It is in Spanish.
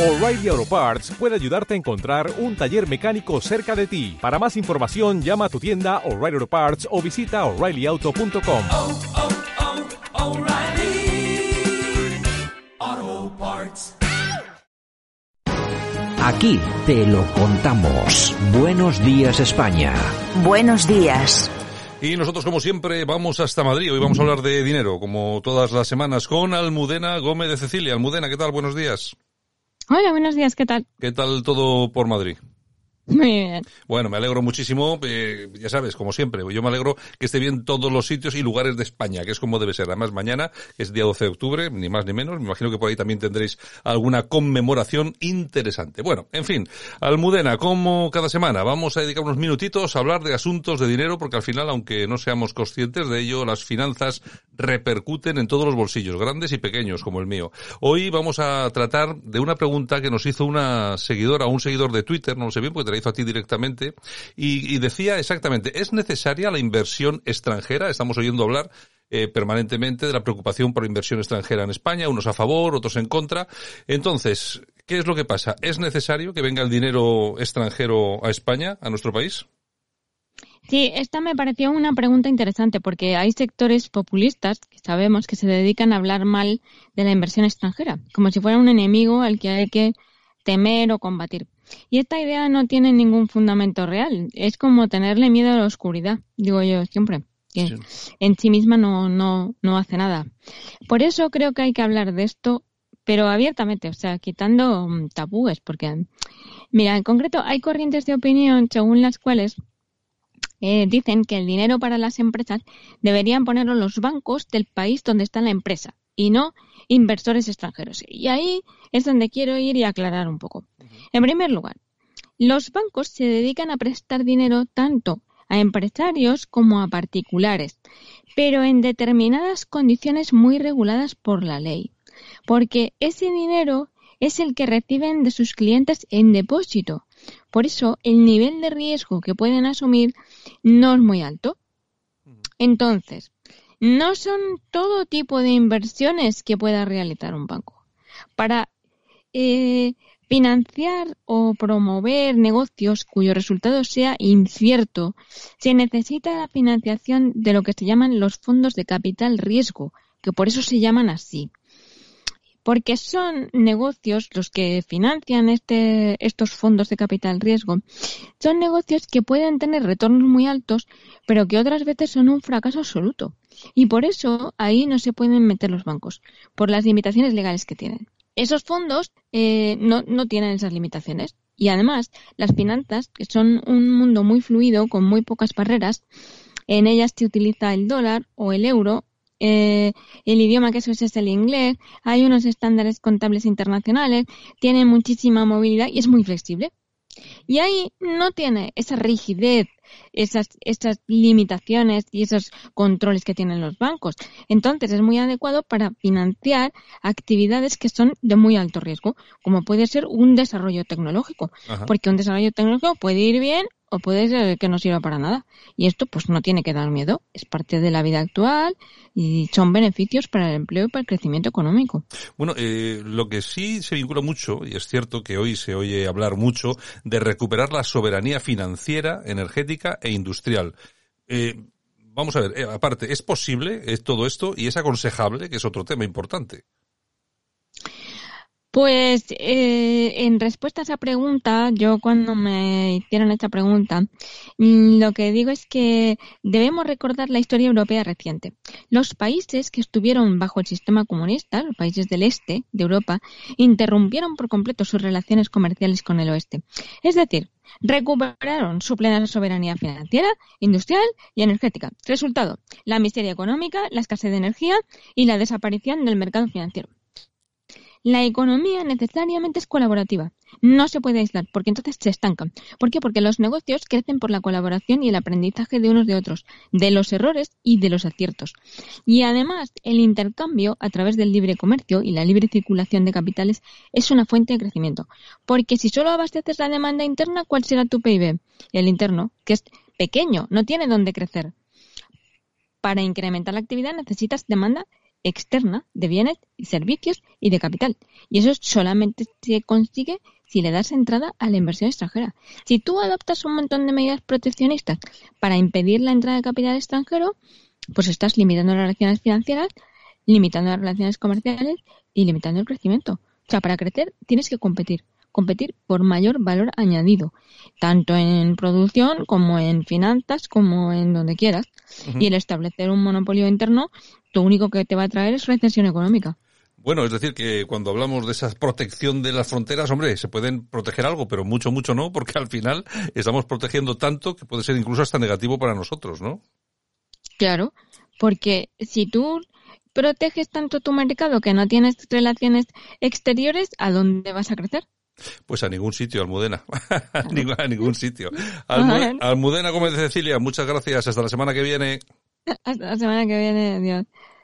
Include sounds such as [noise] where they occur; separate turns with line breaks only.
O'Reilly Auto Parts puede ayudarte a encontrar un taller mecánico cerca de ti. Para más información, llama a tu tienda O'Reilly Auto Parts o visita oreillyauto.com.
oh, oh, O'Reilly Auto Parts.
Aquí te lo contamos. Buenos días España.
Buenos días.
Y nosotros, como siempre, vamos hasta Madrid. Hoy vamos a hablar de dinero, como todas las semanas, con Almudena Gómez de Cecilia. Almudena, ¿qué tal? Buenos días.
Hola, buenos días, ¿qué tal?
¿Qué tal todo por Madrid?
Muy bien.
Bueno, me alegro muchísimo, eh, ya sabes, como siempre, yo me alegro que esté bien todos los sitios y lugares de España, que es como debe ser. Además, mañana es día 12 de octubre, ni más ni menos, me imagino que por ahí también tendréis alguna conmemoración interesante. Bueno, en fin, Almudena, como cada semana, vamos a dedicar unos minutitos a hablar de asuntos de dinero, porque al final, aunque no seamos conscientes de ello, las finanzas repercuten en todos los bolsillos, grandes y pequeños, como el mío. Hoy vamos a tratar de una pregunta que nos hizo una seguidora, un seguidor de Twitter, no lo sé bien, porque a ti directamente, y, y decía exactamente, ¿es necesaria la inversión extranjera? Estamos oyendo hablar eh, permanentemente de la preocupación por la inversión extranjera en España, unos a favor, otros en contra. Entonces, ¿qué es lo que pasa? ¿Es necesario que venga el dinero extranjero a España, a nuestro país?
Sí, esta me pareció una pregunta interesante porque hay sectores populistas que sabemos que se dedican a hablar mal de la inversión extranjera, como si fuera un enemigo al que hay que temer o combatir. Y esta idea no tiene ningún fundamento real. Es como tenerle miedo a la oscuridad, digo yo siempre, que
Sí.
en sí misma no, no, no hace nada. Por eso creo que hay que hablar de esto, pero abiertamente, o sea, quitando mm, tabúes, porque, mira, en concreto hay corrientes de opinión según las cuales eh, dicen que el dinero para las empresas deberían ponerlo los bancos del país donde está la empresa y no inversores extranjeros. Y ahí es donde quiero ir y aclarar un poco. En primer lugar, los bancos se dedican a prestar dinero tanto a empresarios como a particulares, pero en determinadas condiciones muy reguladas por la ley, porque ese dinero es el que reciben de sus clientes en depósito. Por eso, el nivel de riesgo que pueden asumir no es muy alto. Entonces, no son todo tipo de inversiones que pueda realizar un banco. Para eh, financiar o promover negocios cuyo resultado sea incierto, se necesita la financiación de lo que se llaman los fondos de capital riesgo, que por eso se llaman así porque son negocios los que financian este, estos fondos de capital riesgo, son negocios que pueden tener retornos muy altos, pero que otras veces son un fracaso absoluto. Y por eso ahí no se pueden meter los bancos, por las limitaciones legales que tienen. Esos fondos eh, no, no tienen esas limitaciones. Y además, las finanzas, que son un mundo muy fluido, con muy pocas barreras, en ellas se utiliza el dólar o el euro eh, el idioma que se usa es el inglés, hay unos estándares contables internacionales, tiene muchísima movilidad y es muy flexible. Y ahí no tiene esa rigidez, esas, esas limitaciones y esos controles que tienen los bancos. Entonces es muy adecuado para financiar actividades que son de muy alto riesgo, como puede ser un desarrollo tecnológico,
Ajá.
porque un desarrollo tecnológico puede ir bien o puede ser que no sirva para nada. Y esto pues no tiene que dar miedo, es parte de la vida actual y son beneficios para el empleo y para el crecimiento económico.
Bueno, eh, lo que sí se vincula mucho, y es cierto que hoy se oye hablar mucho, de recuperar la soberanía financiera, energética e industrial. Eh, vamos a ver, eh, aparte, ¿es posible es todo esto y es aconsejable, que es otro tema importante?
Pues eh, en respuesta a esa pregunta, yo cuando me hicieron esta pregunta, mm, lo que digo es que debemos recordar la historia europea reciente. Los países que estuvieron bajo el sistema comunista, los países del este de Europa, interrumpieron por completo sus relaciones comerciales con el oeste. Es decir, recuperaron su plena soberanía financiera, industrial y energética. Resultado, la miseria económica, la escasez de energía y la desaparición del mercado financiero. La economía necesariamente es colaborativa. No se puede aislar, porque entonces se estancan. ¿Por qué? Porque los negocios crecen por la colaboración y el aprendizaje de unos de otros, de los errores y de los aciertos. Y además, el intercambio a través del libre comercio y la libre circulación de capitales es una fuente de crecimiento. Porque si solo abasteces la demanda interna, ¿cuál será tu PIB? El interno, que es pequeño, no tiene dónde crecer. Para incrementar la actividad necesitas demanda externa de bienes, servicios y de capital. Y eso solamente se consigue si le das entrada a la inversión extranjera. Si tú adoptas un montón de medidas proteccionistas para impedir la entrada de capital extranjero, pues estás limitando las relaciones financieras, limitando las relaciones comerciales y limitando el crecimiento. O sea, para crecer tienes que competir, competir por mayor valor añadido, tanto en producción como en finanzas, como en donde quieras. Y el establecer un monopolio interno, lo único que te va a traer es recesión económica.
Bueno, es decir, que cuando hablamos de esa protección de las fronteras, hombre, se pueden proteger algo, pero mucho, mucho no, porque al final estamos protegiendo tanto que puede ser incluso hasta negativo para nosotros, ¿no?
Claro, porque si tú proteges tanto tu mercado que no tienes relaciones exteriores, ¿a dónde vas a crecer?
Pues a ningún sitio, Almudena. [laughs] a ningún sitio. [laughs] Almu- Almudena Gómez de Cecilia, muchas gracias. Hasta la semana que viene.
Hasta [laughs] la semana que viene, Dios.